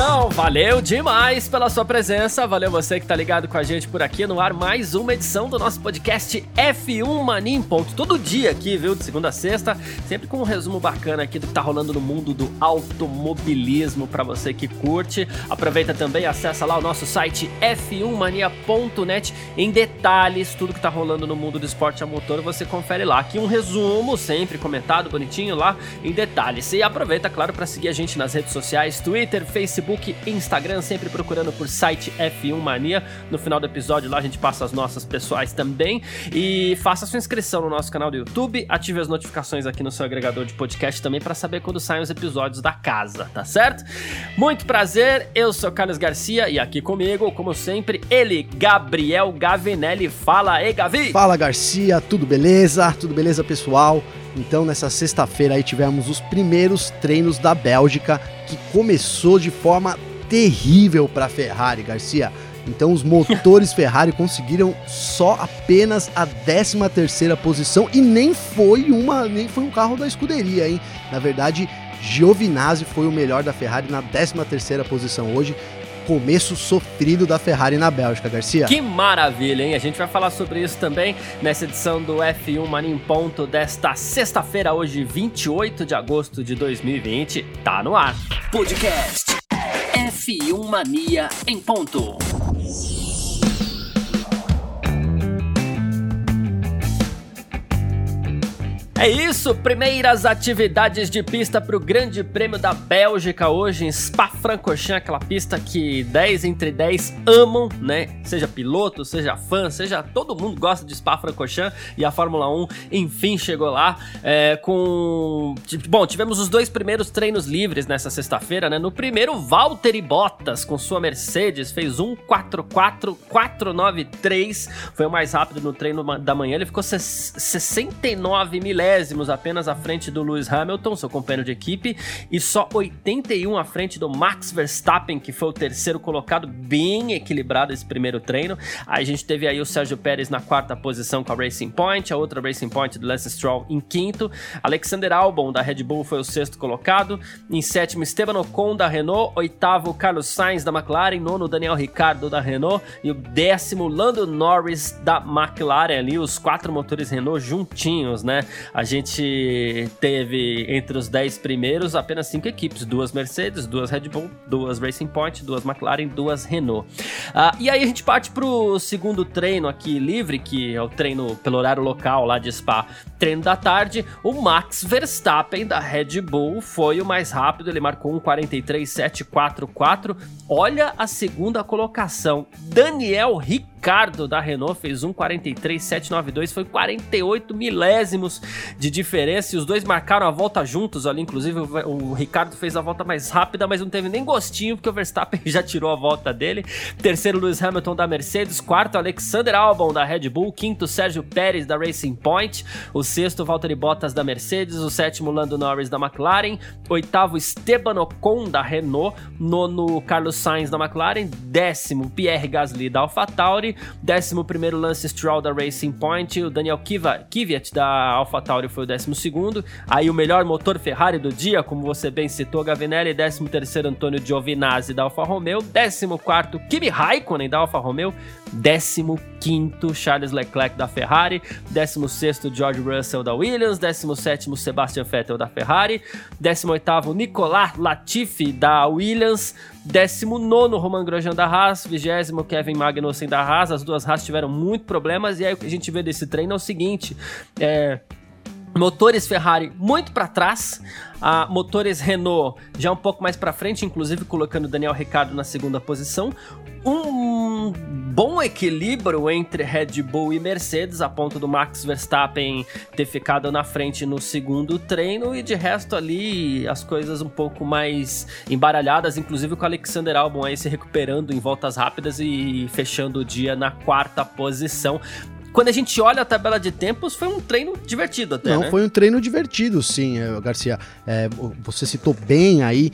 Então, valeu demais pela sua presença, valeu você que tá ligado com a gente por aqui no ar, mais uma edição do nosso podcast F1 Mania ponto, todo dia aqui, viu, de segunda a sexta, sempre com um resumo bacana aqui do que tá rolando no mundo do automobilismo para você que curte. Aproveita também, acessa lá o nosso site f1mania.net em detalhes, tudo que tá rolando no mundo do esporte a motor, você confere lá. Aqui um resumo, sempre comentado bonitinho lá em detalhes. E aproveita, claro, para seguir a gente nas redes sociais, Twitter, Facebook, Instagram, sempre procurando por site F1 Mania. No final do episódio lá a gente passa as nossas pessoais também. E faça sua inscrição no nosso canal do YouTube, ative as notificações aqui no seu agregador de podcast também para saber quando saem os episódios da casa, tá certo? Muito prazer, eu sou Carlos Garcia e aqui comigo, como sempre, ele, Gabriel Gavinelli. Fala aí, Gavi! Fala Garcia, tudo beleza? Tudo beleza, pessoal? Então, nessa sexta-feira aí tivemos os primeiros treinos da Bélgica, que começou de forma terrível para a Ferrari, Garcia. Então, os motores Ferrari conseguiram só apenas a 13 terceira posição e nem foi uma, nem foi um carro da escuderia, hein? Na verdade, Giovinazzi foi o melhor da Ferrari na 13 terceira posição hoje começo sofrido da Ferrari na Bélgica, Garcia. Que maravilha, hein? A gente vai falar sobre isso também nessa edição do F1 Mania em Ponto desta sexta-feira, hoje, 28 de agosto de 2020. Tá no ar. Podcast F1 Mania em ponto. É isso, primeiras atividades de pista para o Grande Prêmio da Bélgica hoje em Spa-Francorchamps, aquela pista que 10 entre 10 amam, né? Seja piloto, seja fã, seja todo mundo gosta de Spa-Francorchamps e a Fórmula 1 enfim chegou lá é, com... Bom, tivemos os dois primeiros treinos livres nessa sexta-feira, né? No primeiro, Valtteri Bottas com sua Mercedes fez 1.44.493, foi o mais rápido no treino da manhã, ele ficou 69 milésimos milésimos apenas à frente do Lewis Hamilton, seu companheiro de equipe, e só 81 à frente do Max Verstappen, que foi o terceiro colocado, bem equilibrado esse primeiro treino. Aí a gente teve aí o Sérgio Pérez na quarta posição com a Racing Point, a outra Racing Point do Lance Stroll em quinto. Alexander Albon da Red Bull foi o sexto colocado. Em sétimo, Esteban Ocon da Renault. Oitavo, Carlos Sainz da McLaren. Nono, Daniel Ricciardo da Renault. E o décimo, Lando Norris da McLaren ali, os quatro motores Renault juntinhos, né? A gente teve entre os 10 primeiros apenas cinco equipes: duas Mercedes, duas Red Bull, duas Racing Point, duas McLaren, duas Renault. Uh, e aí a gente parte para o segundo treino aqui livre, que é o treino pelo horário local lá de Spa, treino da tarde. O Max Verstappen da Red Bull foi o mais rápido, ele marcou um 43.744. Olha a segunda colocação: Daniel Ricciardo da Renault fez 1,43,792, foi 48 milésimos de diferença e os dois marcaram a volta juntos ali, inclusive o, Ricardo fez a volta mais rápida, mas não teve nem gostinho porque o Verstappen já tirou a volta dele. Terceiro, Lewis Hamilton da Mercedes, quarto, Alexander Albon da Red Bull, quinto, Sérgio Pérez da Racing Point, o sexto, Valtteri Bottas da Mercedes, o sétimo, Lando Norris da McLaren, oitavo, Esteban Ocon da Renault, nono, Carlos Sainz da McLaren, décimo, Pierre Gasly da AlphaTauri, Décimo primeiro Lance Stroll da Racing Point. O Daniel Kiva, Kvyat da AlphaTauri foi o décimo segundo. Aí o melhor motor Ferrari do dia, como você bem citou, Gavinelli. Décimo terceiro Antônio Giovinazzi da Alfa Romeo. Décimo quarto Kimi Raikkonen da Alfa Romeo. Décimo quinto Charles Leclerc da Ferrari. Décimo sexto George Russell da Williams. Décimo sétimo Sebastian Vettel da Ferrari. Décimo oitavo Nicolas Latifi da Williams. 19 Roman Grosjean da Haas, 20 Kevin Magnussen da Haas. As duas Haas tiveram muito problemas e aí o que a gente vê desse treino é o seguinte: é, Motores Ferrari muito para trás, a motores Renault já um pouco mais para frente, inclusive colocando Daniel Ricciardo na segunda posição. Um bom equilíbrio entre Red Bull e Mercedes, a ponto do Max Verstappen ter ficado na frente no segundo treino. E de resto ali as coisas um pouco mais embaralhadas, inclusive com o Alexander Albon aí se recuperando em voltas rápidas e fechando o dia na quarta posição quando a gente olha a tabela de tempos, foi um treino divertido até. Não, né? foi um treino divertido, sim, eh, Garcia. É, você citou bem aí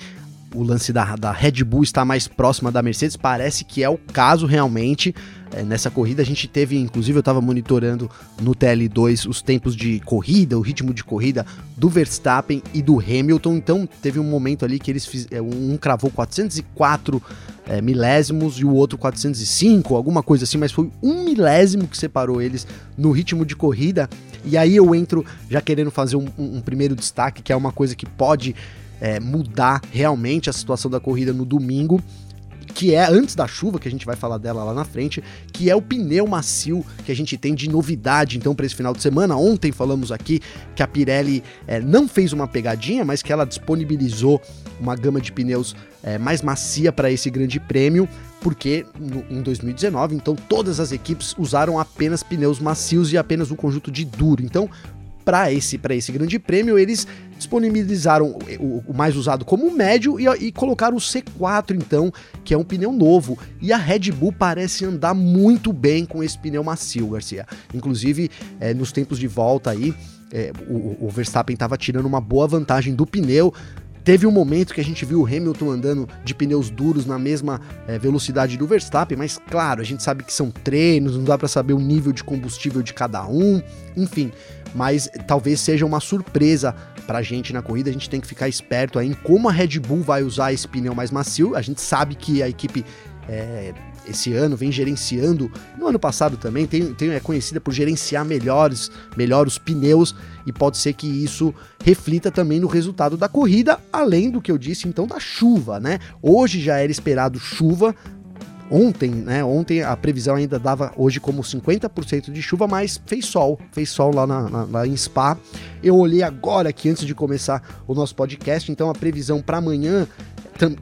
o lance da, da Red Bull estar mais próxima da Mercedes, parece que é o caso realmente. É, nessa corrida a gente teve, inclusive eu estava monitorando no TL2 os tempos de corrida, o ritmo de corrida do Verstappen e do Hamilton, então teve um momento ali que eles fizeram, um cravou 404 é, milésimos e o outro 405, alguma coisa assim, mas foi um milésimo que separou eles no ritmo de corrida. E aí eu entro já querendo fazer um, um primeiro destaque, que é uma coisa que pode é, mudar realmente a situação da corrida no domingo, que é antes da chuva, que a gente vai falar dela lá na frente, que é o pneu macio que a gente tem de novidade então para esse final de semana. Ontem falamos aqui que a Pirelli é, não fez uma pegadinha, mas que ela disponibilizou uma gama de pneus é, mais macia para esse grande prêmio, porque no, em 2019, então todas as equipes usaram apenas pneus macios e apenas um conjunto de duro. Então para esse, esse grande prêmio, eles disponibilizaram o, o mais usado como médio e, e, colocaram o C4, então, que é um pneu novo. E a Red Bull parece andar muito bem com esse pneu macio, Garcia. Inclusive, é, nos tempos de volta aí, é, o, o Verstappen estava tirando uma boa vantagem do pneu. Teve um momento que a gente viu o Hamilton andando de pneus duros na mesma é, velocidade do Verstappen, mas claro, a gente sabe que são treinos, não dá para saber o nível de combustível de cada um, enfim mas talvez seja uma surpresa pra gente na corrida. A gente tem que ficar esperto aí em como a Red Bull vai usar esse pneu mais macio. A gente sabe que a equipe é, esse ano vem gerenciando, no ano passado também, tem, tem, é conhecida por gerenciar melhores, melhor os pneus e pode ser que isso reflita também no resultado da corrida, além do que eu disse então da chuva, né? Hoje já era esperado chuva, Ontem, né? Ontem a previsão ainda dava hoje como 50% de chuva, mas fez sol, fez sol lá, na, na, lá em Spa. Eu olhei agora aqui antes de começar o nosso podcast, então a previsão para amanhã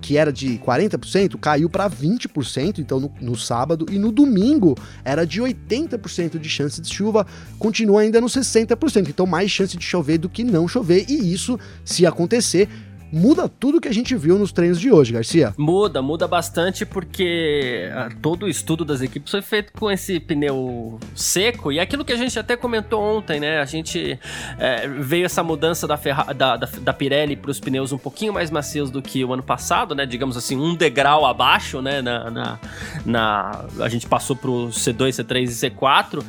que era de 40%, caiu para 20%, então no, no, sábado, e no domingo era de 80% de chance de chuva, continua ainda no 60%, então mais chance de chover do que não chover, e isso, se acontecer, muda tudo que a gente viu nos treinos de hoje, Garcia. Muda, muda bastante porque ah, todo o estudo das equipes foi feito com esse pneu seco e aquilo que a gente até comentou ontem, né? A gente é, veio essa mudança da, Ferra da, da, da Pirelli para os pneus um pouquinho mais macios do que o ano passado, né? Digamos assim, um degrau abaixo, né? Na, na, na a gente passou para o C2, C3 e C4.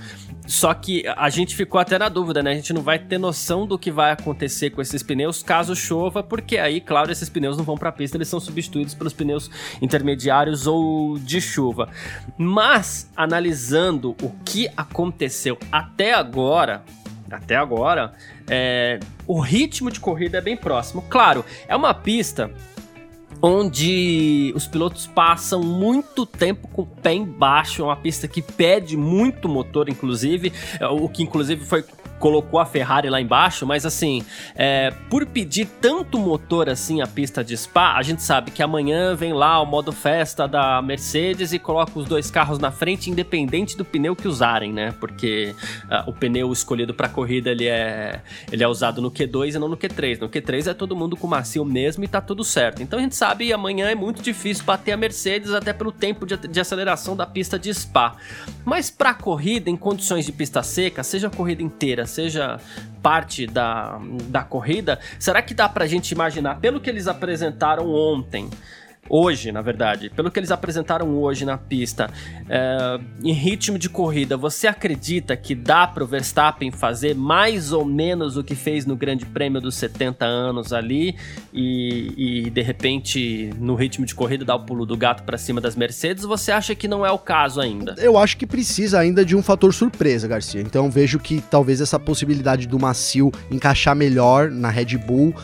Só que a gente ficou até na dúvida, né? A gente não vai ter noção do que vai acontecer com esses pneus caso chova, porque aí, claro, esses pneus não vão para a pista, eles são substituídos pelos pneus intermediários ou de chuva. Mas, analisando o que aconteceu até agora, até agora, é, o ritmo de corrida é bem próximo. Claro, é uma pista onde os pilotos passam muito tempo com o pé embaixo, é uma pista que pede muito motor, inclusive, o que inclusive foi colocou a Ferrari lá embaixo, mas assim, é, por pedir tanto motor assim a pista de Spa, a gente sabe que amanhã vem lá o modo festa da Mercedes e coloca os dois carros na frente, independente do pneu que usarem, né? Porque uh, o pneu escolhido para corrida ele é, ele é usado no Q2 e não no Q3. No Q3 é todo mundo com macio mesmo e tá tudo certo. Então a gente sabe amanhã é muito difícil bater a Mercedes até pelo tempo de, de aceleração da pista de Spa. Mas para corrida em condições de pista seca, seja corrida inteira, seja parte da, da corrida, será que dá pra gente imaginar, pelo que eles apresentaram ontem, hoje, na verdade, pelo que eles apresentaram hoje na pista, é, em ritmo de corrida, você acredita que dá para o Verstappen fazer mais ou menos o que fez no Grande Prêmio dos 70 anos ali e, e de repente no ritmo de corrida dar o pulo do gato para cima das Mercedes? Você acha que não é o caso ainda? Eu acho que precisa ainda de um fator surpresa, Garcia. Então vejo que talvez essa possibilidade do macio encaixar melhor na Red Bull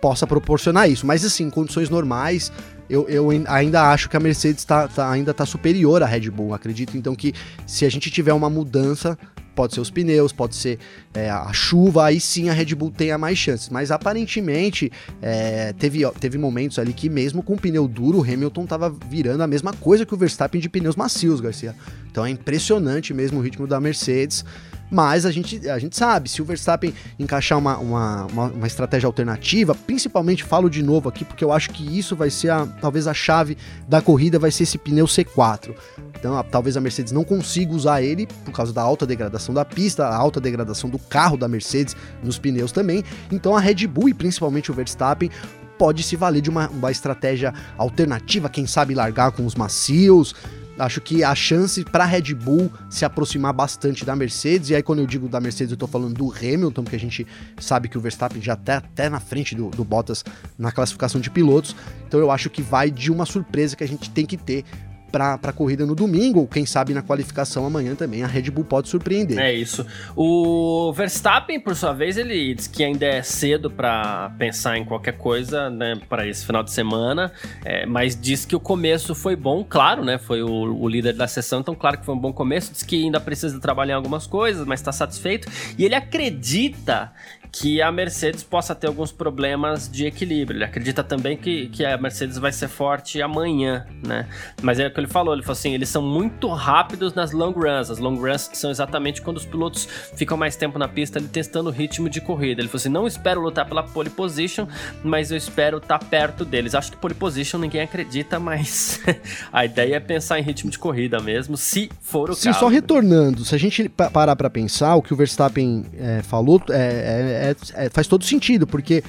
possa proporcionar isso. Mas assim, em condições normais, eu, eu ainda acho que a Mercedes tá, tá, ainda está superior à Red Bull. Acredito então que se a gente tiver uma mudança, pode ser os pneus, pode ser é, a chuva, aí sim a Red Bull tenha mais chances. Mas aparentemente é, teve, teve momentos ali que, mesmo com pneu duro, o Hamilton estava virando a mesma coisa que o Verstappen de pneus macios, Garcia. Então é impressionante mesmo o ritmo da Mercedes. Mas a gente, a gente sabe, se o Verstappen encaixar uma, uma, uma, uma estratégia alternativa, principalmente falo de novo aqui, porque eu acho que isso vai ser a, talvez a chave da corrida, vai ser esse pneu C4. Então, a, talvez a Mercedes não consiga usar ele por causa da alta degradação da pista, a alta degradação do carro da Mercedes nos pneus também. Então, a Red Bull e principalmente o Verstappen pode se valer de uma, uma estratégia alternativa, quem sabe largar com os macios, Acho que a chance para Red Bull se aproximar bastante da Mercedes, e aí quando eu digo da Mercedes eu tô falando do Hamilton, porque a gente sabe que o Verstappen já tá até na frente do, do Bottas na classificação de pilotos, então eu acho que vai de uma surpresa que a gente tem que ter para a corrida no domingo, ou quem sabe na qualificação amanhã também, a Red Bull pode surpreender. É isso. O Verstappen, por sua vez, ele diz que ainda é cedo para pensar em qualquer coisa, né, para esse final de semana, é, mas diz que o começo foi bom, claro, né, foi o, o, líder da sessão, então claro que foi um bom começo, diz que ainda precisa trabalhar em algumas coisas, mas está satisfeito, e ele acredita que a Mercedes possa ter alguns problemas de equilíbrio. Ele acredita também que, que a Mercedes vai ser forte amanhã, né? Mas é o que ele falou, ele falou assim, eles são muito rápidos nas long runs. As long runs são exatamente quando os pilotos ficam mais tempo na pista ali testando o ritmo de corrida. Ele falou assim, não espero lutar pela pole position, mas eu espero estar tá perto deles. Acho que pole position ninguém acredita, mas a ideia é pensar em ritmo de corrida mesmo, se for o Sim, caso. só retornando, se a gente parar para pensar, o que o Verstappen é, falou é, é é, é, faz todo sentido, porque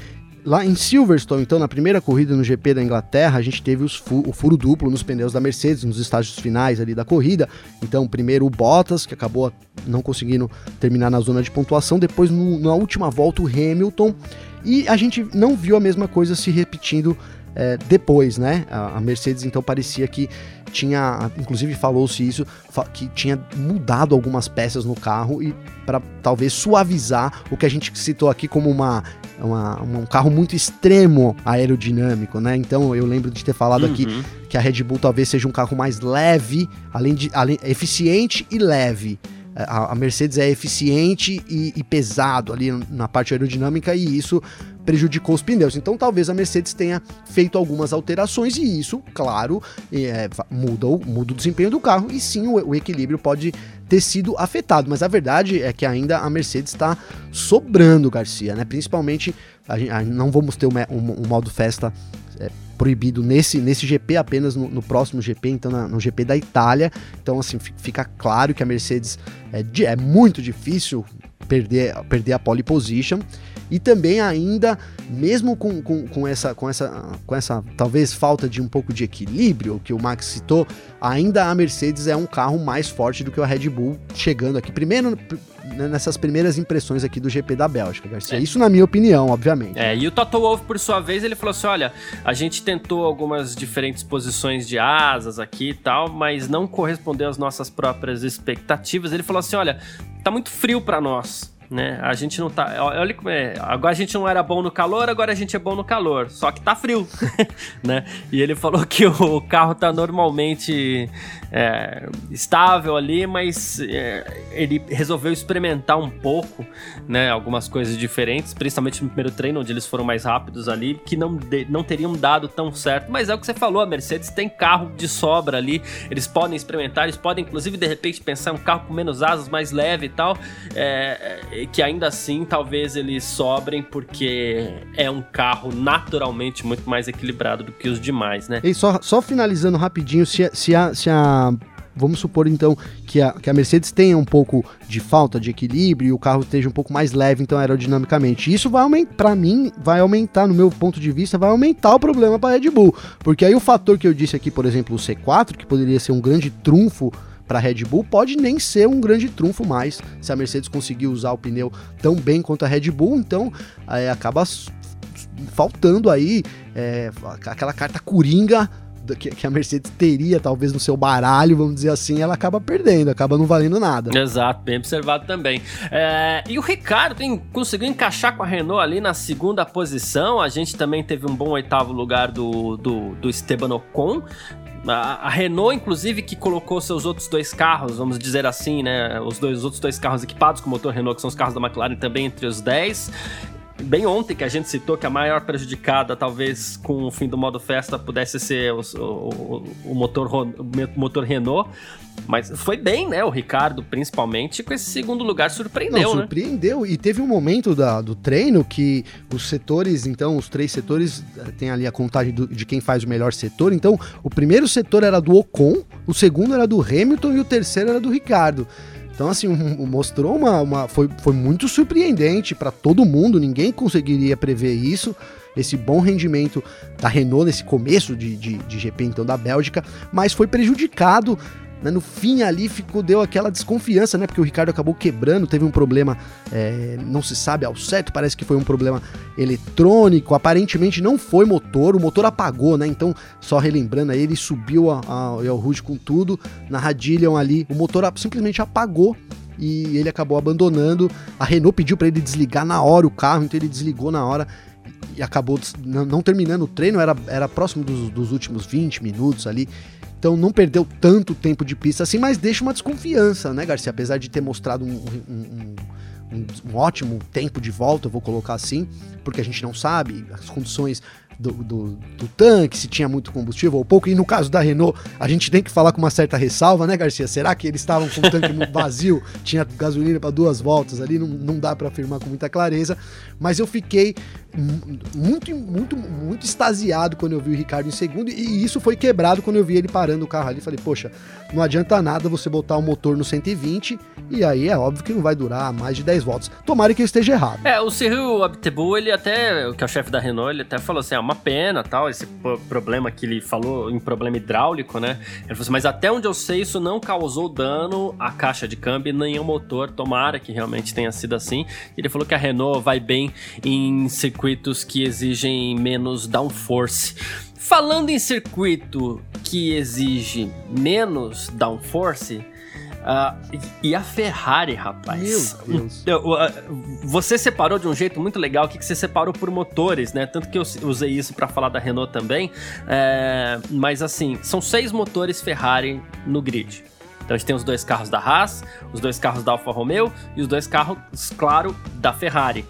lá em Silverstone, então, na primeira corrida no GP da Inglaterra, a gente teve fu o furo duplo nos pneus da Mercedes, nos estágios finais ali da corrida. Então, primeiro o Bottas, que acabou não conseguindo terminar na zona de pontuação, depois no, na última volta o Hamilton, e a gente não viu a mesma coisa se repetindo é, depois, né? A, a Mercedes então parecia que tinha, inclusive falou-se isso, que tinha mudado algumas peças no carro e para talvez suavizar o que a gente citou aqui como uma, uma, um carro muito extremo aerodinâmico, né? Então eu lembro de ter falado uhum. aqui que a Red Bull talvez seja um carro mais leve, além de além, eficiente e leve. A, a Mercedes é eficiente e, e pesado ali na parte aerodinâmica e isso prejudicou os pneus. Então talvez a Mercedes tenha feito algumas alterações e isso, claro, é, muda, o, muda o desempenho do carro e sim o, o equilíbrio pode ter sido afetado. Mas a verdade é que ainda a Mercedes está sobrando, Garcia, né? Principalmente, a a, não vamos ter um, um, um modo festa é, proibido nesse, nesse GP, apenas no, no próximo GP, então na, no GP da Itália. Então, assim, fica claro que a Mercedes é, é muito difícil perder, perder a pole position. E também ainda, mesmo com, com, com, essa, com, essa, com essa talvez falta de um pouco de equilíbrio que o Max citou, ainda a Mercedes é um carro mais forte do que o Red Bull, chegando aqui primeiro né, nessas primeiras impressões aqui do GP da Bélgica, Garcia. É. Isso na minha opinião, obviamente. É, e o Toto Wolff, por sua vez, ele falou assim: olha, a gente tentou algumas diferentes posições de asas aqui e tal, mas não correspondeu às nossas próprias expectativas. Ele falou assim: olha, tá muito frio para nós né? A gente não tá. Olha como é. Agora a gente não era bom no calor, agora a gente é bom no calor. Só que tá frio, né? E ele falou que o carro tá normalmente é, estável ali, mas é, ele resolveu experimentar um pouco, né? Algumas coisas diferentes, principalmente no primeiro treino, onde eles foram mais rápidos ali, que não, de, não teriam dado tão certo. Mas é o que você falou, a Mercedes tem carro de sobra ali, eles podem experimentar, eles podem, inclusive, de repente, pensar um carro com menos asas, mais leve e tal. É que ainda assim talvez eles sobrem porque é um carro naturalmente muito mais equilibrado do que os demais, né? E só, só finalizando rapidinho, se, se, a, se a vamos supor então que a, que a Mercedes tenha um pouco de falta de equilíbrio e o carro esteja um pouco mais leve então aerodinamicamente. Isso vai aumentar, para mim, vai aumentar no meu ponto de vista, vai aumentar o problema para Red Bull, porque aí o fator que eu disse aqui, por exemplo, o C4, que poderia ser um grande trunfo para a Red Bull pode nem ser um grande trunfo mais se a Mercedes conseguir usar o pneu tão bem quanto a Red Bull, então é, acaba faltando aí é, aquela carta coringa que, a Mercedes teria, talvez, no seu baralho, vamos dizer assim, ela acaba perdendo, acaba não valendo nada. Exato, bem observado também. É, e o Ricardo tem, conseguiu encaixar com a Renault ali na segunda posição. A gente também teve um bom oitavo lugar do, do, do Esteban Ocon. A, a, Renault, inclusive, que colocou seus outros dois carros, vamos dizer assim, né? Os dois os outros dois carros equipados com motor Renault, que são os carros da McLaren, também entre os 10 bem ontem que a gente citou que a maior prejudicada, talvez com o fim do modo festa, pudesse ser o, o, o motor, o motor Renault. Mas foi bem, né? O Ricardo, principalmente, com esse segundo lugar, surpreendeu, Não, né? Surpreendeu. E teve um momento da, do treino que os setores, então, os três setores, eh, tem ali a contagem do, de quem faz o melhor setor. Então, o primeiro setor era do Ocon, o segundo era do Hamilton e o terceiro era do Ricardo. Então, assim, mostrou uma, uma. foi, foi muito surpreendente para todo mundo, ninguém conseguiria prever isso. Esse bom rendimento da Renault nesse começo de, de, de GP, então, da Bélgica, mas foi prejudicado né, no fim ali ficou, deu aquela desconfiança, né? Porque o Ricardo acabou quebrando, teve um problema, é, não se sabe ao certo, parece que foi um problema eletrônico, aparentemente não foi motor, o motor apagou, né? Então, só relembrando aí, ele subiu ao Rouge com tudo, na Radillion ali, o motor simplesmente apagou e ele acabou abandonando. A Renault pediu para ele desligar na hora o carro, então ele desligou na hora e acabou não terminando o treino, era, era próximo dos, dos últimos 20 minutos ali. Então não perdeu tanto tempo de pista assim, mas deixa uma desconfiança, né, Garcia? Apesar de ter mostrado um, um, um, um ótimo tempo de volta, vou colocar assim, porque a gente não sabe as condições do, do, do, tanque, se tinha muito combustível ou pouco. E no caso da Renault, a gente tem que falar com uma certa ressalva, né, Garcia? Será que eles estavam com o tanque vazio, tinha gasolina para duas voltas ali? Não, não dá para afirmar com muita clareza. Mas eu fiquei muito, muito, muito extasiado quando eu vi o Ricardo em segundo, e isso foi quebrado quando eu vi ele parando o carro ali. Falei, poxa, não adianta nada você botar o motor no 120, e aí é óbvio que não vai durar mais de 10 voltas. Tomara que eu esteja errado. É, o Cyril Abtebu, ele até, que é o chefe da Renault, ele até falou assim: é uma pena tal, esse problema que ele falou em problema hidráulico, né? Ele falou assim, mas até onde eu sei, isso não causou dano à caixa de câmbio nem ao motor. Tomara que realmente tenha sido assim. Ele falou que a Renault vai bem em circuitos que exigem menos downforce. Falando em circuito que exige menos downforce, Uh, e a Ferrari, rapaz. Meu Deus. Você separou de um jeito muito legal que você separou por motores, né? Tanto que eu usei isso para falar da Renault também. É, mas assim, são seis motores Ferrari no grid. Então a gente tem os dois carros da Haas, os dois carros da Alfa Romeo e os dois carros, claro, da Ferrari.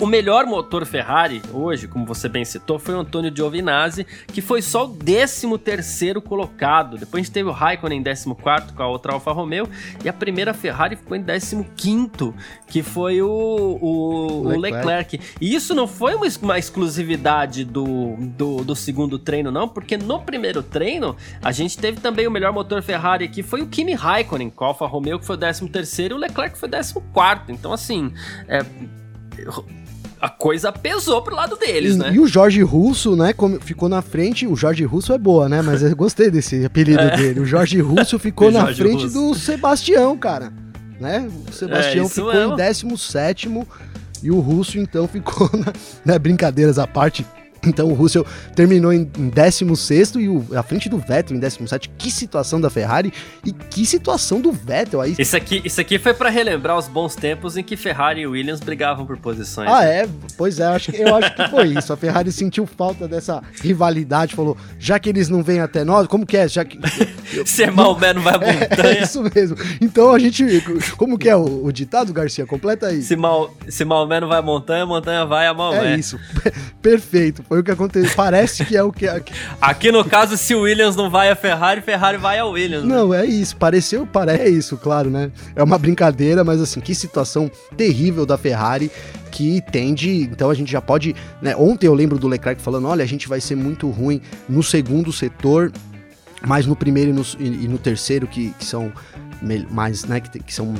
O melhor motor Ferrari hoje, como você bem citou, foi o Antônio Giovinazzi, que foi só o 13 terceiro colocado. Depois a gente teve o Raikkonen em 14 com a outra Alfa Romeo e a primeira Ferrari ficou em 15 que foi o, o, o Leclerc. Leclerc. E isso não foi uma, uma exclusividade do, do, do, segundo treino, não, porque no primeiro treino a gente teve também o melhor motor Ferrari aqui, foi o Kimi Raikkonen com a Alfa Romeo, que foi o 13 terceiro, e o Leclerc foi o 14 Então, assim, é, a coisa pesou pro lado deles, e, né? E o Jorge Russo, né, como ficou na frente. O Jorge Russo é boa, né? Mas eu gostei desse apelido é. dele. O Jorge Russo ficou na frente Russo. do Sebastião, cara. Né? O Sebastião é, ficou mesmo. em 17 e o Russo, então, ficou na. Né, brincadeiras à parte, então o Russell terminou em, 16 e o, à frente do Vettel em 17. Que situação da Ferrari e que situação do Vettel aí. Isso aqui, isso aqui foi para relembrar os bons tempos em que Ferrari e Williams brigavam por posições. Ah, é? Pois é, eu acho, que, eu acho que foi isso. A Ferrari sentiu falta dessa rivalidade, falou: já que eles não vêm até nós, como que é? Já que. Se é Maomé não vai à montanha. É, é, isso mesmo. Então a gente. Como que é o, o ditado, Garcia? Completa aí. Se, Mal, se Maomé não vai à montanha, montanha vai a Maomé. É isso. Perfeito. Foi o que aconteceu. Parece que é o que. Aqui no caso, se o Williams não vai a Ferrari, Ferrari vai ao Williams. Né? Não, né? é isso. Pareceu, parece é isso, claro, né? É uma brincadeira, mas assim, que situação terrível da Ferrari que tende. Então a gente já pode. Né? Ontem eu lembro do Leclerc falando: olha, a gente vai ser muito ruim no segundo setor, mas no primeiro e no, e no terceiro, que, que são mais, né, que, que são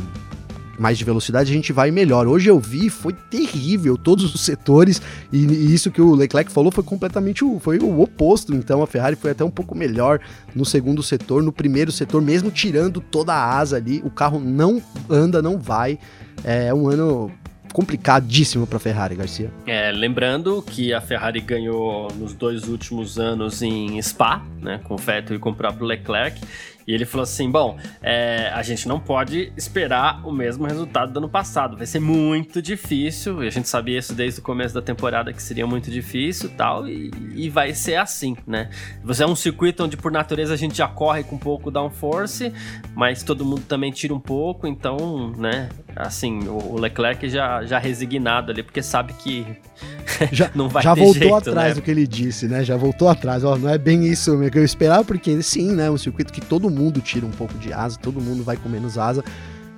mais de velocidade, a gente vai melhor. Hoje eu vi, foi terrível, todos os setores, e, e isso que o Leclerc falou foi completamente o, foi o oposto. Então a Ferrari foi até um pouco melhor no segundo setor, no primeiro setor, mesmo tirando toda a asa ali, o carro não anda, não vai. É um ano complicadíssimo para a Ferrari, Garcia. É, lembrando que a Ferrari ganhou nos dois últimos anos em Spa, né, com o Vettel e com o próprio Leclerc, E ele falou assim: bom, é, a gente não pode esperar o mesmo resultado do ano passado. Vai ser muito difícil. E a gente sabia isso desde o começo da temporada que seria muito difícil tal, e, e vai ser assim, né? Você é um circuito onde, por natureza, a gente já corre com um pouco downforce, mas todo mundo também tira um pouco, então, né? Assim, o Leclerc já, já resignado ali, porque sabe que já, não vai já ter voltou jeito, atrás né? do que ele disse, né? Já voltou atrás. Ó, não é bem isso que eu esperava, porque sim, né? Um circuito que todo mundo tira um pouco de asa, todo mundo vai com menos asa.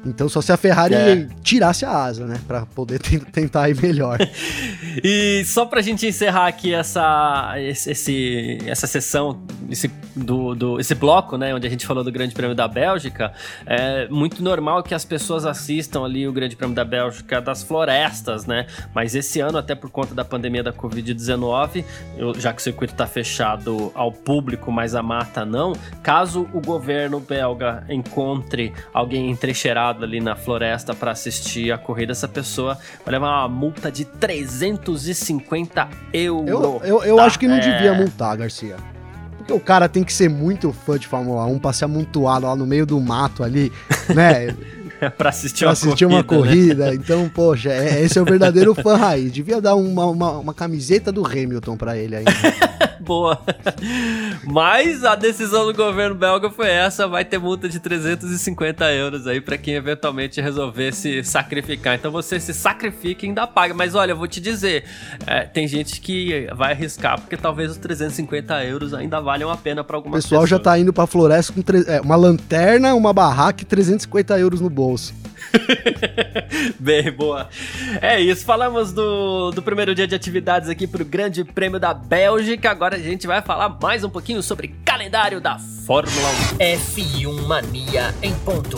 Então só se a Ferrari é. tirasse a asa, né? Pra poder tentar ir melhor. e só pra gente encerrar aqui essa, esse, essa sessão, esse, do, do, esse bloco, né? Onde a gente falou do Grande Prêmio da Bélgica, é muito normal que as pessoas assistam ali o Grande Prêmio da Bélgica das florestas, né? Mas esse ano, até por conta da pandemia da Covid-19, já que o circuito tá fechado ao público, mas a mata não, caso o governo belga encontre alguém entrecheirado ali na floresta para assistir a corrida, essa pessoa vai levar uma multa de 350 euros. Eu, eu, eu tá? acho que não é... devia multar, Garcia. Porque o cara tem que ser muito fã de Fórmula 1 pra se amontoar lá no meio do mato ali, né? pra assistir, pra uma, assistir corrida, uma corrida. Né? Então, poxa, é, esse é o verdadeiro fã raiz. Devia dar uma, uma, uma camiseta do Hamilton pra ele aí. Boa. Mas a decisão do governo belga foi essa: vai ter multa de 350 euros aí pra quem eventualmente resolver se sacrificar. Então você se sacrifica e ainda paga. Mas olha, eu vou te dizer: é, tem gente que vai arriscar porque talvez os 350 euros ainda valham a pena pra algumas pessoas. O pessoal pessoas. já tá indo pra floresta com é, uma lanterna, uma barraca e 350 euros no bolso bolso. Bem, boa. É isso, falamos do, do primeiro dia de atividades aqui pro Grande Prêmio da Bélgica. Agora a gente vai falar mais um pouquinho sobre calendário da Fórmula 1. F1 Mania em ponto.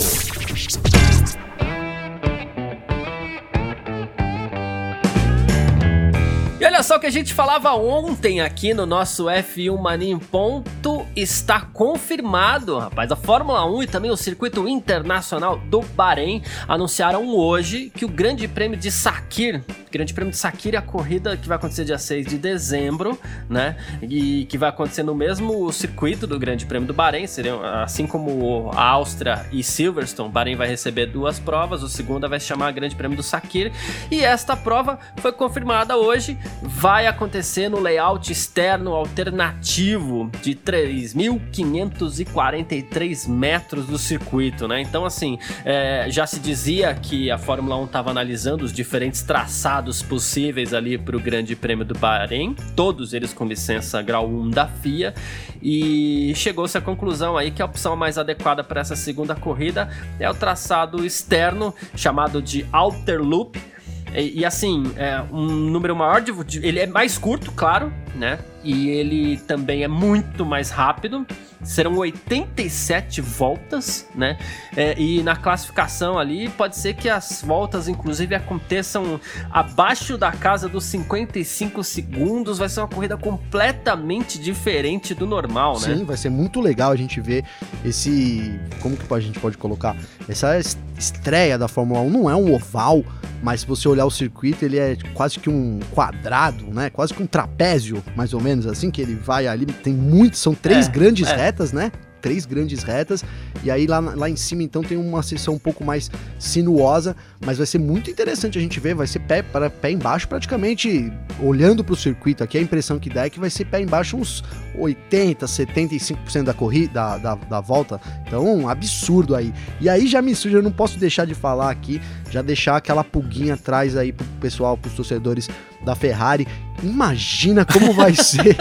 E olha só o que a gente falava ontem aqui no nosso F1 Mania em Ponto está confirmado, rapaz. A Fórmula 1 e também o circuito internacional do Bahrein anunciaram hoje que o Grande Prêmio de Sakir, Grande Prêmio de Sakir é a corrida que vai acontecer dia 6 de dezembro, né? E que vai acontecer no mesmo circuito do Grande Prêmio do Bahrein, seriam assim como a Áustria e Silverstone, Bahrein vai receber duas provas, o segunda vai se chamar Grande Prêmio do Sakir, e esta prova foi confirmada hoje vai acontecer no layout externo alternativo de 3.543 metros do circuito, né? Então, assim, é, já se dizia que a Fórmula 1 estava analisando os diferentes traçados possíveis ali para o Grande Prêmio do Bahrein, todos eles com licença grau 1 da FIA, e chegou-se à conclusão aí que a opção mais adequada para essa segunda corrida é o traçado externo chamado de Outer Loop e, e, assim, é um número maior de, Ele é mais curto, claro, né? E ele também é muito mais rápido. Serão 87 voltas, né? É, e na classificação ali, pode ser que as voltas, inclusive, aconteçam abaixo da casa dos 55 segundos. Vai ser uma corrida completamente diferente do normal, né? Sim, vai ser muito legal a gente ver esse. Como que a gente pode colocar? Essa estreia da Fórmula 1 não é um oval, mas se você olhar o circuito, ele é quase que um quadrado, né? Quase que um trapézio, mais ou menos assim, que ele vai ali, tem muitos, são três é, grandes é. retas, né? Três grandes retas. E aí lá, lá em cima, então, tem uma seção um pouco mais sinuosa, mas vai ser muito interessante a gente ver. Vai ser pé para pé embaixo, praticamente olhando para o circuito aqui. A impressão que dá é que vai ser pé embaixo uns 80, 75% da corrida, da, da, da volta. Então, um absurdo aí. E aí já me surge, eu não posso deixar de falar aqui, já deixar aquela pulguinha atrás aí pro pessoal, pros torcedores da Ferrari. Imagina como vai ser.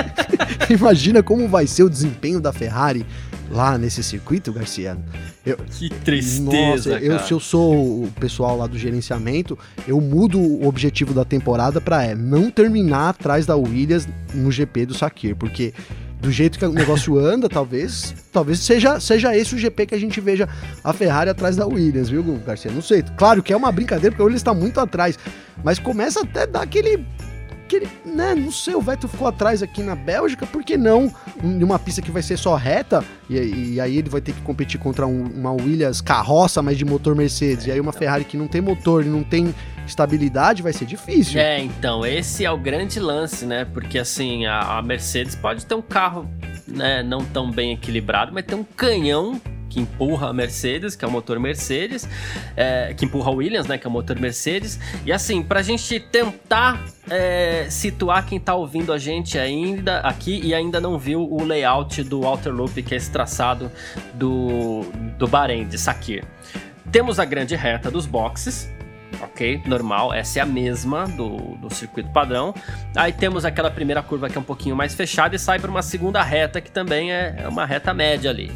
imagina como vai ser o desempenho da Ferrari lá nesse circuito, Garcia. Eu, que tristeza, nossa, eu, se eu sou o pessoal lá do gerenciamento, eu mudo o objetivo da temporada para é não terminar atrás da Williams no GP do Sakir, porque do jeito que o negócio anda, talvez, talvez seja, seja esse o GP que a gente veja a Ferrari atrás da Williams, viu, Garcia? Não sei. Claro que é uma brincadeira, porque a Williams está muito atrás, mas começa até a dar aquele que ele, né, não sei, o Vettel ficou atrás aqui na Bélgica, por que não em uma pista que vai ser só reta, e, e aí ele vai ter que competir contra um, uma Williams carroça, mas de motor Mercedes, e aí uma Ferrari que não tem motor, não tem estabilidade, vai ser difícil. É, então, esse é o grande lance, né, porque assim, a, a Mercedes pode ter um carro, né, não tão bem equilibrado, mas tem um canhão que empurra a Mercedes, que é o motor Mercedes, é, que empurra a Williams, né, que é o motor Mercedes. E assim, pra gente tentar é, situar quem tá ouvindo a gente ainda aqui e ainda não viu o layout do Outer Loop, que é esse traçado do, do Bahrein, de Sakir. Temos a grande reta dos boxes, ok? Normal, essa é a mesma do, do circuito padrão. Aí temos aquela primeira curva que é um pouquinho mais fechada e sai para uma segunda reta que também é, é uma reta média ali.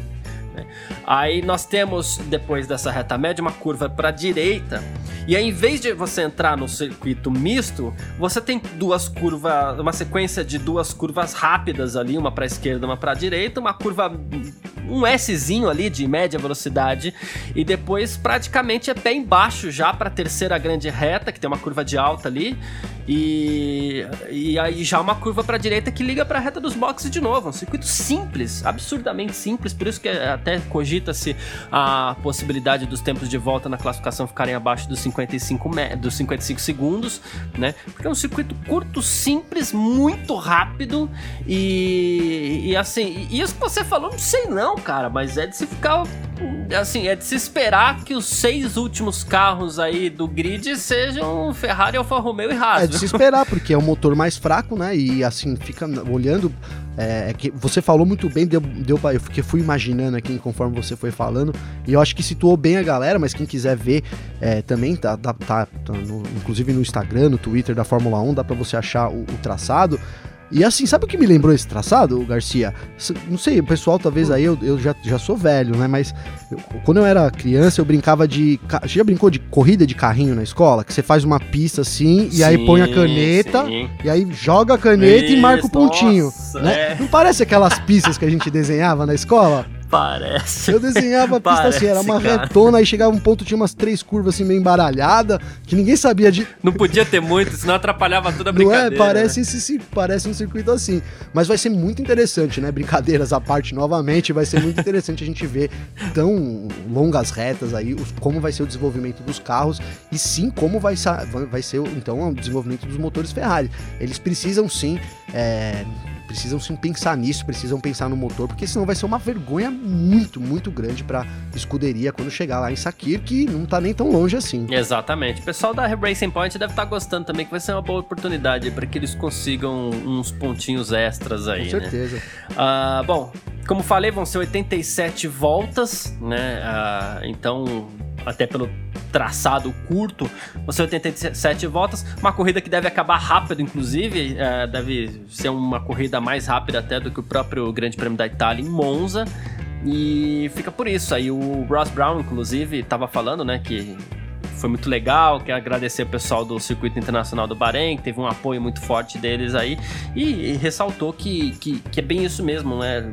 Né? Aí nós temos, depois dessa reta média, uma curva para a direita. E aí, em vez de você entrar no circuito misto, você tem duas curvas, uma sequência de duas curvas rápidas ali, uma para a esquerda, uma para a direita, uma curva um Szinho ali de média velocidade e depois praticamente é pé embaixo já para a terceira grande reta, que tem uma curva de alta ali. E, e aí já uma curva para a direita que liga para a reta dos boxes de novo. Um circuito simples, absurdamente simples, por isso que até cogita-se a possibilidade dos tempos de volta na classificação ficarem abaixo dos 55, dos 55 segundos, né? Porque é um circuito curto, simples, muito rápido e, e assim, e isso que você falou, não sei não, cara, mas é de se ficar assim, é de se esperar que os seis últimos carros aí do grid sejam Ferrari, Alfa Romeo e Haas. É de se esperar, porque é o motor mais fraco, né? E assim, fica olhando. É, é que você falou muito bem, deu, deu eu fui imaginando aqui conforme você foi falando, e eu acho que situou bem a galera, mas quem quiser ver é, também, tá, tá, tá, tá no, inclusive no Instagram, no Twitter da Fórmula 1, dá para você achar o, o traçado. E assim, sabe o que me lembrou esse traçado, Garcia? Não sei, o pessoal talvez aí, eu, eu já, já sou velho, né? Mas eu, quando eu era criança, eu brincava de. Você já brincou de corrida de carrinho na escola? Que você faz uma pista assim, sim, e aí põe a caneta, sim. e aí joga a caneta Isso, e marca o pontinho. Nossa, né? É. Não parece aquelas pistas que a gente desenhava na escola? Parece. Eu desenhava a pista Parece, assim, era uma cara. retona, aí chegava um ponto, tinha umas três curvas assim meio embaralhada, que ninguém sabia de. Não podia ter muito, senão atrapalhava toda a brincadeira. Não é? Parece, né? esse, parece um circuito assim. Mas vai ser muito interessante, né? Brincadeiras à parte novamente, vai ser muito interessante a gente ver tão longas retas aí, como vai ser o desenvolvimento dos carros e sim como vai, vai ser então o desenvolvimento dos motores Ferrari. Eles precisam sim. É, precisam sim pensar nisso, precisam pensar no motor, porque senão vai ser uma vergonha muito, muito grande para escuderia quando chegar lá em Sakir, que não tá nem tão longe assim. Exatamente. O pessoal da Racing Point deve estar tá gostando também, que vai ser uma boa oportunidade para que eles consigam uns pontinhos extras aí, Com né? certeza. Né? Uh, bom, como falei, vão ser 87 voltas, né? Uh, então, até pelo traçado curto, você 87 voltas, uma corrida que deve acabar rápido, inclusive, é, deve ser uma corrida mais rápida até do que o próprio Grande Prêmio da Itália em Monza. E fica por isso. Aí o Ross Brown, inclusive, estava falando, né, que foi muito legal, quer agradecer o pessoal do Circuito Internacional do Bahrein, que teve um apoio muito forte deles aí, e, e ressaltou que, que, que é bem isso mesmo, né?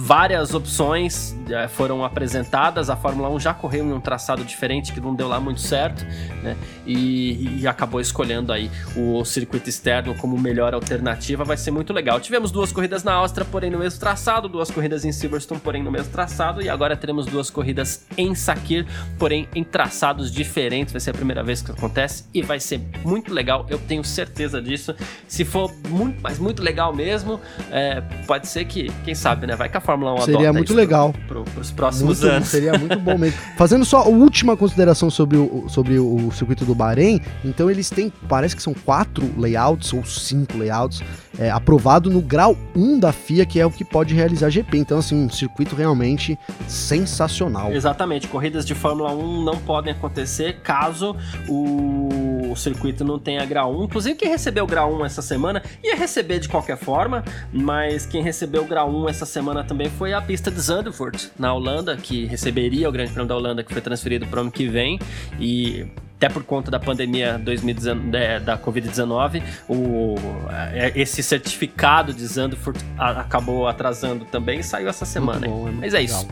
Várias opções foram apresentadas. A Fórmula 1 já correu em um traçado diferente que não deu lá muito certo, né? E, e, acabou escolhendo aí o circuito externo como melhor alternativa. Vai ser muito legal. Tivemos duas corridas na Áustria, porém no mesmo traçado, duas corridas em Silverstone, porém no mesmo traçado, e agora teremos duas corridas em Sakir, porém em traçados diferentes. Vai ser a primeira vez que acontece e vai ser muito legal. Eu tenho certeza disso. Se for muito, mas muito legal mesmo, é, pode ser que, quem sabe, né? Vai que a Fórmula 1 Seria muito legal. Pro, pro, pros próximos muito, anos. Seria muito bom mesmo. Fazendo só a última consideração sobre o, sobre o circuito do Bahrein, então eles têm, parece que são quatro layouts ou cinco layouts é, aprovado no grau 1 da FIA, que é o que pode realizar GP. Então, assim, um circuito realmente sensacional. Exatamente. Corridas de Fórmula 1 não podem acontecer caso o, o circuito não tenha grau 1. Inclusive, quem recebeu o grau 1 essa semana ia receber de qualquer forma, mas quem recebeu o grau 1 essa semana também foi a pista de Zandvoort, na Holanda, que receberia o Grande Prêmio da Holanda, que foi transferido para o ano que vem. E até por conta da pandemia 2019, é, da Covid-19, o, é, esse certificado de Zandvoort acabou atrasando também e saiu essa semana. Bom, é Mas é legal. isso.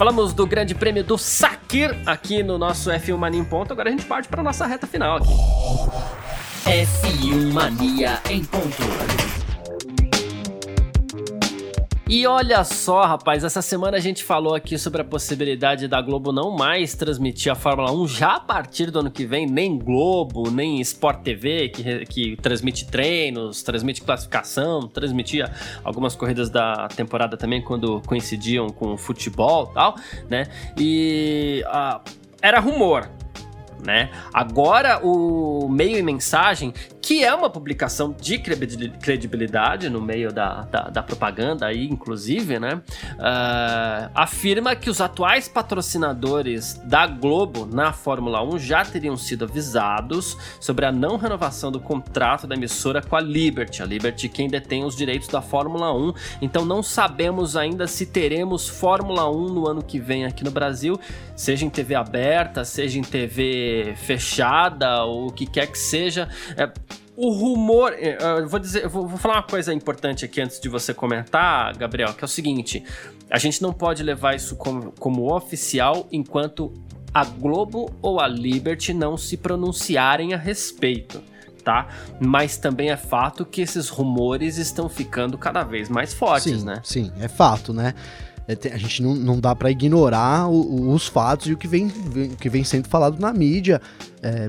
Falamos do Grande Prêmio do Sakir aqui no nosso F1 Mania em ponto. Agora a gente parte para nossa reta final aqui. F1 Mania em ponto. E olha só, rapaz, essa semana a gente falou aqui sobre a possibilidade da Globo não mais transmitir a Fórmula 1 já a partir do ano que vem, nem Globo, nem Sport TV, que, que transmite treinos, transmite classificação, transmitia algumas corridas da temporada também quando coincidiam com o futebol e tal, né? E uh, era rumor, né? Agora o meio e mensagem que é uma publicação de credibilidade no meio da, da, da propaganda aí, inclusive, né? Uh, afirma que os atuais patrocinadores da Globo na Fórmula 1 já teriam sido avisados sobre a não renovação do contrato da emissora com a Liberty. A Liberty quem detém os direitos da Fórmula 1. Então não sabemos ainda se teremos Fórmula 1 no ano que vem aqui no Brasil, seja em TV aberta, seja em TV fechada ou o que quer que seja. É, o rumor. Uh, vou dizer, vou, vou, falar uma coisa importante aqui antes de você comentar, Gabriel, que é o seguinte: a gente não pode levar isso como, como oficial enquanto a Globo ou a Liberty não se pronunciarem a respeito. Tá? Mas também é fato que esses rumores estão ficando cada vez mais fortes, sim, né? Sim, é fato, né? É, a gente não, não dá para ignorar o, os fatos e o que vem, vem, que vem sendo falado na mídia. É,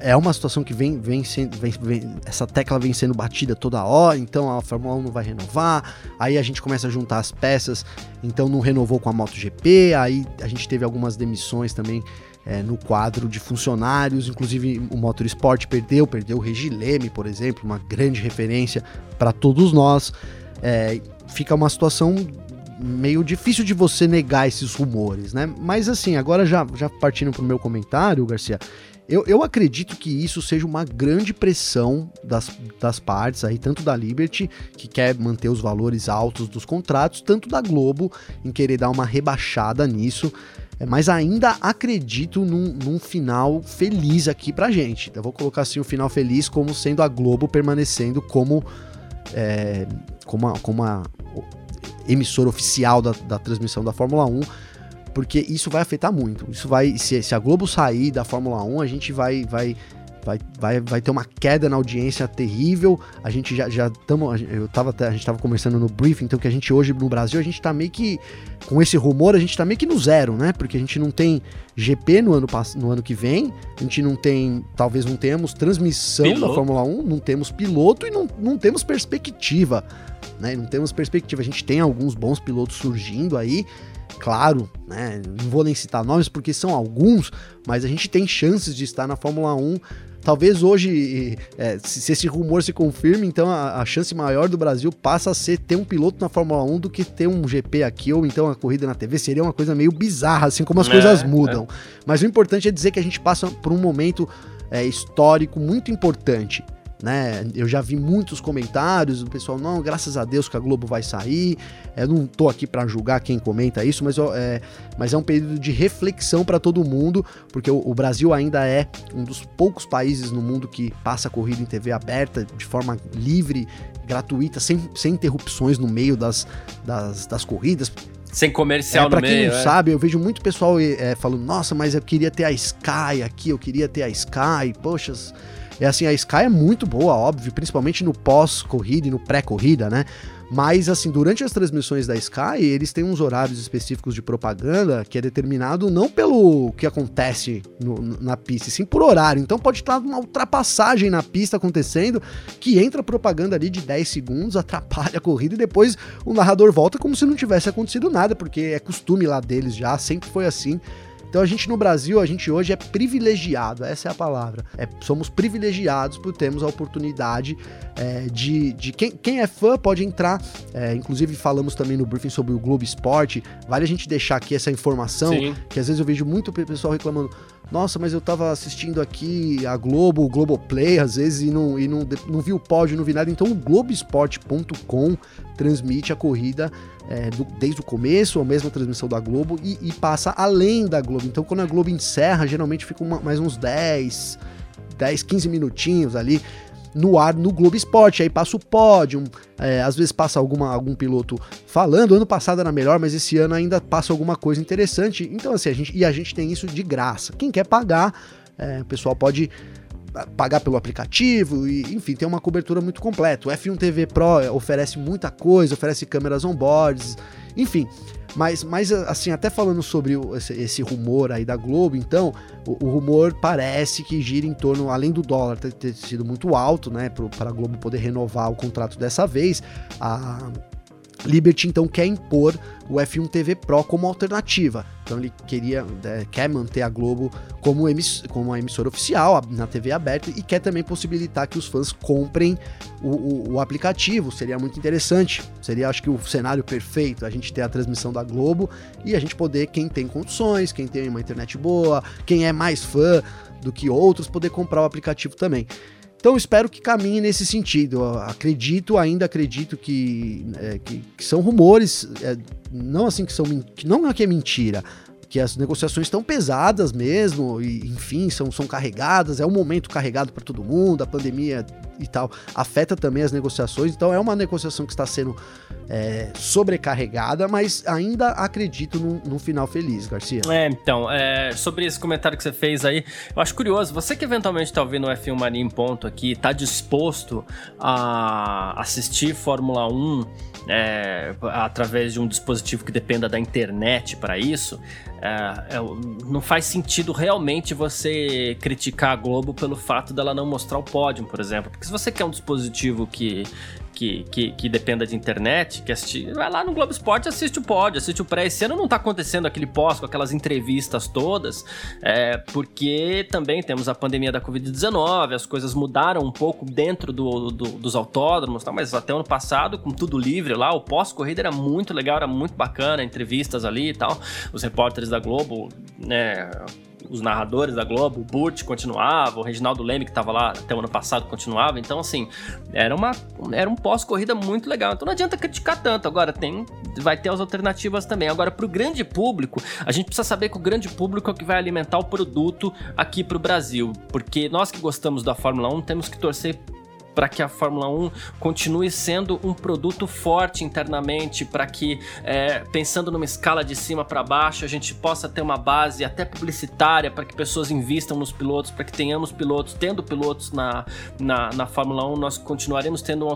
é uma situação que vem, vem sendo. Vem, vem, essa tecla vem sendo batida toda hora, então a Fórmula 1 não vai renovar. Aí a gente começa a juntar as peças, então não renovou com a MotoGP. Aí a gente teve algumas demissões também. É, no quadro de funcionários, inclusive o Motorsport perdeu, perdeu o Regi Leme, por exemplo, uma grande referência para todos nós. É, fica uma situação meio difícil de você negar esses rumores, né? Mas assim, agora já, já partindo pro meu comentário, Garcia, eu, eu acredito que isso seja uma grande pressão das, das partes aí, tanto da Liberty, que quer manter os valores altos dos contratos, tanto da Globo, em querer dar uma rebaixada nisso. É, mas ainda acredito num, num, final feliz aqui pra gente. Eu vou colocar assim o final feliz como sendo a Globo permanecendo como, é, como, a, como a, emissora oficial da, da transmissão da Fórmula 1, porque isso vai afetar muito. Isso vai, se, se a Globo sair da Fórmula 1, a gente vai, vai, vai, vai, vai ter uma queda na audiência terrível. A gente já já estamos, eu tava a gente estava conversando no briefing, então que a gente hoje no Brasil a gente está meio que com esse rumor a gente está meio que no zero, né? Porque a gente não tem GP no ano no ano que vem, a gente não tem, talvez não tenhamos transmissão piloto. da Fórmula 1, não temos piloto e não, não temos perspectiva né? Não temos perspectiva. A gente tem alguns bons pilotos surgindo aí, claro, né? Não vou nem citar nomes porque são alguns, mas a gente tem chances de estar na Fórmula 1. Talvez hoje, é, se, esse rumor se confirme, então a, a, chance maior do Brasil passa a ser ter um piloto na Fórmula 1 do que ter um GP aqui ou então a corrida na TV. Seria uma coisa meio bizarra, assim como as é, coisas mudam. É. Mas o importante é dizer que a gente passa por um momento é, histórico muito importante né? Eu já vi muitos comentários do pessoal, não, graças a Deus que a Globo vai sair. Eu não tô aqui para julgar quem comenta isso, mas, é, mas é um período de reflexão para todo mundo, porque o, o, Brasil ainda é um dos poucos países no mundo que passa corrida em TV aberta de forma livre, gratuita, sem, sem interrupções no meio das, das, das corridas. Sem comercial é, pra no quem meio. não é. sabe, eu vejo muito pessoal é, falando, nossa, mas eu queria ter a Sky aqui, eu queria ter a Sky, poxa, é assim, a Sky é muito boa, óbvio, principalmente no pós-corrida e no pré-corrida, né? Mas, assim, durante as transmissões da Sky, eles têm uns horários específicos de propaganda que é determinado não pelo que acontece no, na pista, sim por horário. Então pode estar uma ultrapassagem na pista acontecendo que entra propaganda ali de 10 segundos, atrapalha a corrida e depois o narrador volta como se não tivesse acontecido nada, porque é costume lá deles já, sempre foi assim. Então a gente no Brasil, a gente hoje é privilegiado, essa é a palavra. É, somos privilegiados por termos a oportunidade é, de, de quem, quem é fã pode entrar. É, inclusive falamos também no briefing sobre o Globo Esporte. Vale a gente deixar aqui essa informação, Sim. que às vezes eu vejo muito pessoal reclamando. Nossa, mas eu tava assistindo aqui a Globo, o Globoplay, às vezes, e não, e não, não vi o pódio, não vi nada. Então o Globoesporte.com transmite a corrida é, do, desde o começo, a mesma transmissão da Globo, e, e, passa além da Globo. Então, quando a Globo encerra, geralmente fica uma, mais uns 10, 10, 15 minutinhos ali no ar no Globo Esporte. Aí passa o pódio, é, às vezes passa alguma, algum piloto falando. Ano passado era melhor, mas esse ano ainda passa alguma coisa interessante. Então, assim, a gente, e a gente tem isso de graça. Quem quer pagar, é, o pessoal pode pagar pelo aplicativo e, enfim, tem uma cobertura muito completa. O F1 TV Pro oferece muita coisa, oferece câmeras on-boards, enfim. Mas, mas assim, até falando sobre esse, esse, rumor aí da Globo, então, o, o, rumor parece que gira em torno, além do dólar ter, ter sido muito alto, né, para a Globo poder renovar o contrato dessa vez, a Liberty então quer impor o F1 TV Pro como alternativa. Então ele queria, é, quer manter a Globo como, emiss, como a emissora oficial na TV aberta e quer também possibilitar que os fãs comprem o, o, o, aplicativo. Seria muito interessante. Seria, acho que, o cenário perfeito. A gente ter a transmissão da Globo e a gente poder, quem tem condições, quem tem uma internet boa, quem é mais fã do que outros, poder comprar o aplicativo também. Então espero que caminhe nesse sentido. Eu acredito, ainda acredito que, é, que, que, são rumores, é, não assim que são não é que é mentira, que as negociações estão pesadas mesmo, e enfim, são, são carregadas, é um momento carregado para todo mundo, a pandemia e tal afeta também as negociações, então é uma negociação que está sendo é, sobrecarregada, mas ainda acredito num, num, final feliz, Garcia. É, então, é, sobre esse comentário que você fez aí, eu acho curioso, você que eventualmente está ouvindo o F1 Mania em ponto aqui, está disposto a assistir Fórmula 1 é, através de um dispositivo que dependa da internet para isso, é, é, não faz sentido realmente você criticar a Globo pelo fato dela não mostrar o pódio, por exemplo. Se você quer um dispositivo que que, que, que, dependa de internet, que assiste, vai lá no Globo Esporte assiste o pódio, assiste o pré. Esse ano não tá acontecendo aquele pós com aquelas entrevistas todas, é, porque também temos a pandemia da Covid-19, as coisas mudaram um pouco dentro do, do, dos autódromos, tá? mas até ano passado, com tudo livre lá, o pós-corrida era muito legal, era muito bacana, entrevistas ali e tal. Os repórteres da Globo, né, os narradores da Globo, o Burt continuava, o Reginaldo Leme, que estava lá até o ano passado, continuava. Então, assim, era, uma, era um pós-corrida muito legal. Então não adianta criticar tanto. Agora, tem vai ter as alternativas também. Agora, para o grande público, a gente precisa saber que o grande público é o que vai alimentar o produto aqui para o Brasil. Porque nós que gostamos da Fórmula 1 temos que torcer para que a Fórmula 1 continue sendo um produto forte internamente, para que, é, pensando numa escala de cima para baixo, a gente possa ter uma base até publicitária para que pessoas invistam nos pilotos, para que tenhamos pilotos, tendo pilotos na, na, na Fórmula 1, nós continuaremos tendo um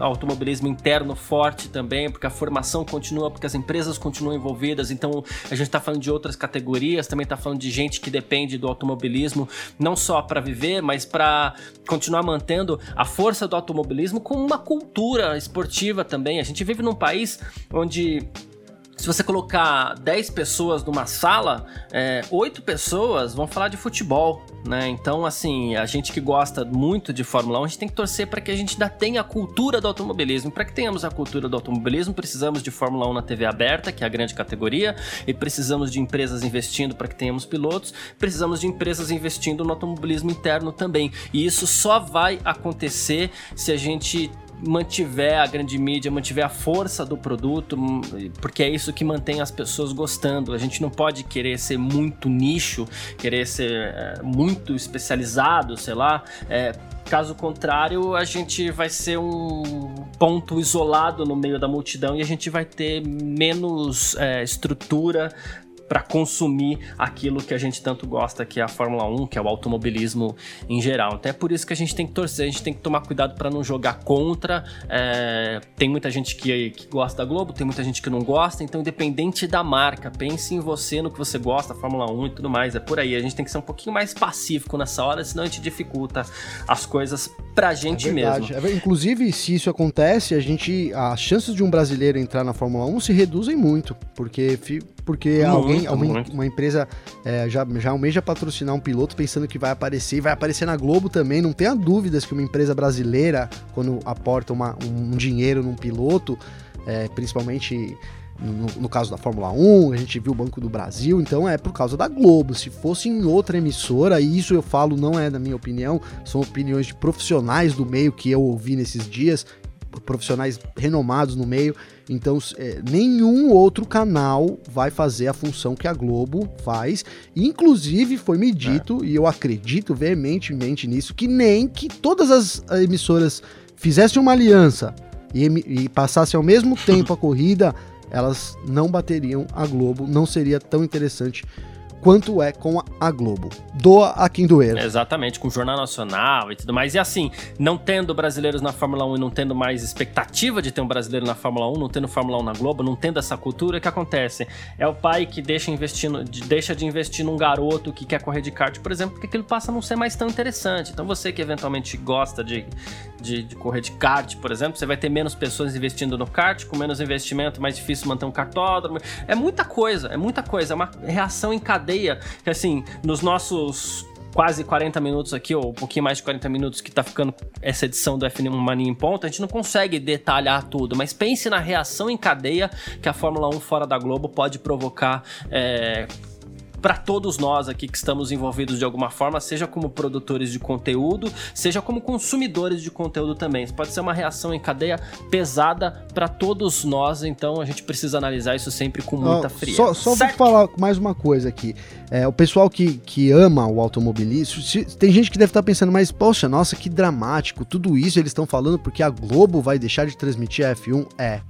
automobilismo interno forte também, porque a formação continua, porque as empresas continuam envolvidas, então a gente está falando de outras categorias, também está falando de gente que depende do automobilismo, não só para viver, mas para continuar mantendo a força força do automobilismo como uma cultura esportiva também. A gente vive num país onde se você colocar 10 pessoas numa sala, é, 8 pessoas vão falar de futebol, né? Então, assim, a gente que gosta muito de Fórmula 1, a gente tem que torcer para que a gente ainda tenha a cultura do automobilismo. Para que tenhamos a cultura do automobilismo, precisamos de Fórmula 1 na TV aberta, que é a grande categoria, e precisamos de empresas investindo para que tenhamos pilotos, precisamos de empresas investindo no automobilismo interno também. E isso só vai acontecer se a gente mantiver a grande mídia, mantiver a força do produto, hum, porque é isso que mantém as pessoas gostando. A gente não pode querer ser muito nicho, querer ser é, muito especializado, sei lá. É, Caso contrário, a gente vai ser um ponto isolado no meio da multidão e a gente vai ter menos é, estrutura para consumir aquilo que a gente tanto gosta, que é a Fórmula 1, que é o automobilismo em geral. Então é por isso que a gente tem que torcer, a gente tem que tomar cuidado para não jogar contra. É, tem muita gente que, que gosta da Globo, tem muita gente que não gosta, então independente da marca, pense em você, no que você gosta, Fórmula 1 e tudo mais. É por aí, a gente tem que ser um pouquinho mais pacífico nessa hora, senão a gente dificulta as coisas pra gente é mesmo. É, inclusive, se isso acontece, a gente. As chances de um brasileiro entrar na Fórmula 1 se reduzem muito, porque, porque alguém, uma, uma empresa é, já, já almeja patrocinar um piloto pensando que vai aparecer, e vai aparecer na Globo também. Não tenha dúvidas que uma empresa brasileira, quando aporta uma, um dinheiro num piloto, é, principalmente no, no, caso da Fórmula 1, a gente viu o Banco do Brasil, então é por causa da Globo. Se fosse em outra emissora, e isso eu falo não é da minha opinião, são opiniões de profissionais do meio que eu ouvi nesses dias, profissionais renomados no meio. Então, é, nenhum outro canal vai fazer a função que a Globo faz. Inclusive, foi me dito, é. e eu acredito veementemente nisso, que nem que todas as emissoras fizessem uma aliança e, e passassem ao mesmo tempo a corrida elas não bateriam a Globo, não seria tão interessante quanto é com a Globo. Doa a quem doer. Exatamente, com o Jornal Nacional e tudo mais. E assim, não tendo brasileiros na Fórmula 1 e não tendo mais expectativa de ter um brasileiro na Fórmula 1, não tendo Fórmula 1 na Globo, não tendo essa cultura, o que acontece? É o pai que deixa, investindo, deixa de investir num garoto que quer correr de kart, por exemplo, porque aquilo passa a não ser mais tão interessante. Então você que eventualmente gosta de, de, de correr de kart, por exemplo, você vai ter menos pessoas investindo no kart, com menos investimento, mais difícil manter um cartódromo. É muita coisa, é muita coisa. É uma reação em cadeia que, assim, nos nossos quase 40 minutos aqui, ou um pouquinho mais de 40 minutos que tá ficando essa edição do F1 Mania em ponta, a gente não consegue detalhar tudo, mas pense na reação em cadeia que a Fórmula 1 fora da Globo pode provocar. É, para todos nós aqui que estamos envolvidos de alguma forma, seja como produtores de conteúdo, seja como consumidores de conteúdo também. Isso pode ser uma reação em cadeia pesada para todos nós, então a gente precisa analisar isso sempre com muita frieza. Só, só vou falar mais uma coisa aqui. É, o pessoal que, que ama o automobilismo, tem gente que deve estar pensando, mas poxa, nossa, que dramático, tudo isso eles estão falando porque a Globo vai deixar de transmitir a F1? É.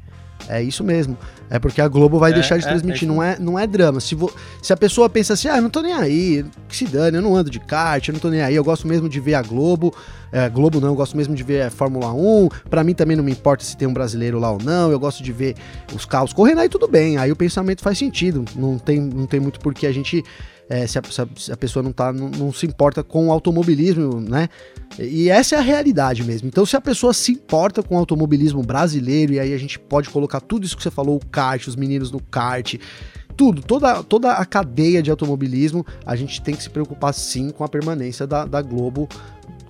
É isso mesmo. É porque a Globo vai é, deixar de é, transmitir. É, não, é, não é drama. Se, vo, se a pessoa pensa assim, ah, não tô nem aí, que se dane, eu não ando de kart, eu não tô nem aí, eu gosto mesmo de ver a Globo. É, Globo não, eu gosto mesmo de ver a Fórmula 1. Para mim também não me importa se tem um brasileiro lá ou não. Eu gosto de ver os carros correndo aí tudo bem. Aí o pensamento faz sentido. Não tem, não tem muito por que a gente é, se, a, se, a, pessoa não, tá, não, não, se importa com o automobilismo, né? E essa é a realidade mesmo. Então, se a pessoa se importa com o automobilismo brasileiro, e aí a gente pode colocar tudo isso que você falou, o kart, os meninos no kart, tudo, toda, toda a cadeia de automobilismo, a gente tem que se preocupar sim com a permanência da, da Globo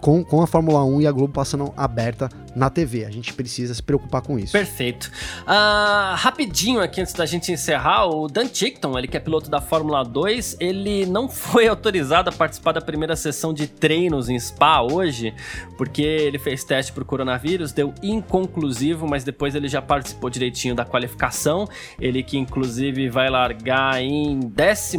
com, com a Fórmula 1 e a Globo passando aberta na TV. A gente precisa se preocupar com isso. Perfeito. Uh, rapidinho aqui antes da gente encerrar, o Dan Tickton, ele que é piloto da Fórmula 2, ele não foi autorizado a participar da primeira sessão de treinos em Spa hoje, porque ele fez teste para o coronavírus, deu inconclusivo, mas depois ele já participou direitinho da qualificação. Ele que inclusive vai largar em 14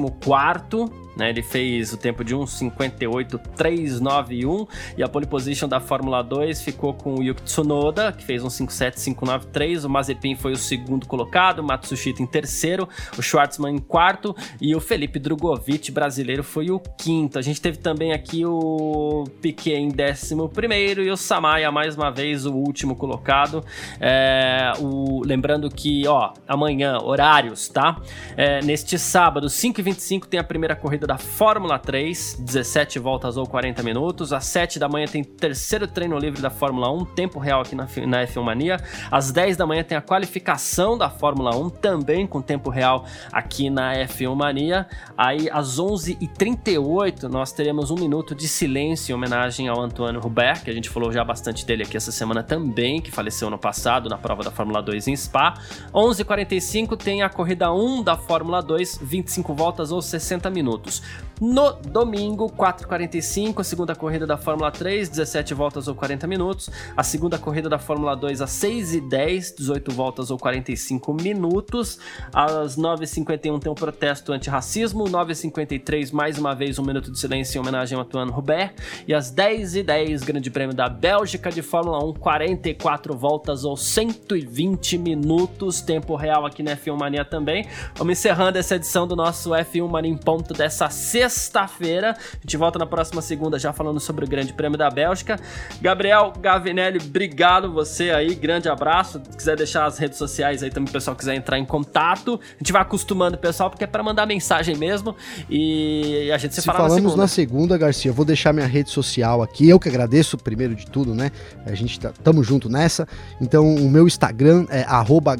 né? Ele fez o tempo de 1:58.391 e a pole position da Fórmula 2 ficou com o Yuki Tsunoda, que fez um 57.593. O Mazepin foi o segundo colocado, o Matsushita em terceiro, o Schwartzman em quarto e o Felipe Drogovic, brasileiro, foi o quinto. A gente teve também aqui o Piquet em décimo primeiro e o Samaya, mais uma vez, o último colocado. É, o, lembrando que, ó, amanhã, horários, tá? É, neste sábado, 5h25, tem a primeira corrida da Fórmula 3, 17 voltas ou 40 minutos. Às 7 da manhã tem terceiro treino livre da Fórmula 1, tempo real aqui na, na F1 Mania. Às 10 da manhã tem a qualificação da Fórmula 1, também com tempo real aqui na F1 Mania. Aí às 11h38 nós teremos um minuto de silêncio em homenagem ao Antoine Hubert, que a gente falou já bastante dele aqui essa semana também, que faleceu no passado na prova da Fórmula 2 em Spa. 11h45 tem a corrida 1 da Fórmula 2, 25 voltas ou 60 minutos. Santos, no domingo, 4h45, a segunda corrida da Fórmula 3, 17 voltas ou 40 minutos. A segunda corrida da Fórmula 2, às 6h10, 18 voltas ou 45 minutos. Às 9h51 tem um protesto antirracismo. 9h53, mais uma vez, um minuto de silêncio em homenagem ao Antoine Robert. E às 10h10, Grande Prêmio da Bélgica de Fórmula 1, 44 voltas ou 120 minutos. Tempo real aqui na F1 Mania também. Vamos encerrando essa edição do nosso F1 Mania em ponto dessa nessa sexta-feira. A gente volta na próxima segunda já falando sobre o Grande Prêmio da Bélgica. Gabriel Gavinelli, obrigado você aí, grande abraço. Se quiser deixar as redes sociais aí também, o pessoal quiser entrar em contato. A gente vai acostumando o pessoal, porque é para mandar mensagem mesmo. E a gente se, se fala falamos na segunda. na segunda, Garcia, vou deixar minha rede social aqui. Eu que agradeço primeiro de tudo, né? A gente tá, tamo junto nessa. Então, o meu Instagram é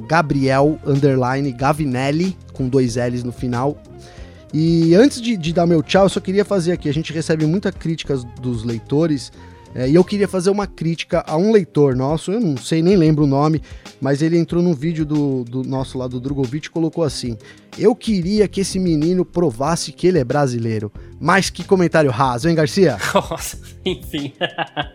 Gabriel Gavinelli, com dois L's no final. E antes de, de, dar meu tchau, eu só queria fazer aqui. A gente recebe muita críticas dos leitores. É, e eu queria fazer uma crítica a um leitor nosso, eu não sei, nem lembro o nome, mas ele entrou num vídeo do, do nosso lá do Drogovic e colocou assim: Eu queria que esse menino provasse que ele é brasileiro. Mas que comentário raso, hein, Garcia? Nossa, enfim.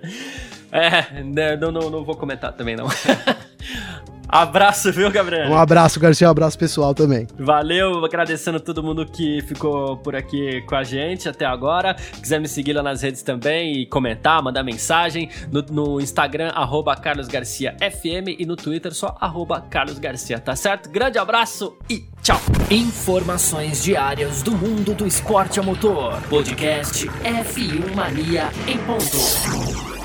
é, né, não, não, não vou comentar também, não. Abraço, viu, Gabriel? Um abraço, Garcia, um abraço pessoal também. Valeu, agradecendo todo mundo que ficou por aqui com a gente até agora. Quiser me seguir lá nas redes também e comentar, mandar mensagem no, no Instagram, arroba Carlos Garcia FM e no Twitter só arroba Carlos Garcia, tá certo? Grande abraço e tchau! Informações diárias do mundo do esporte a motor. Podcast F1 Mania em ponto.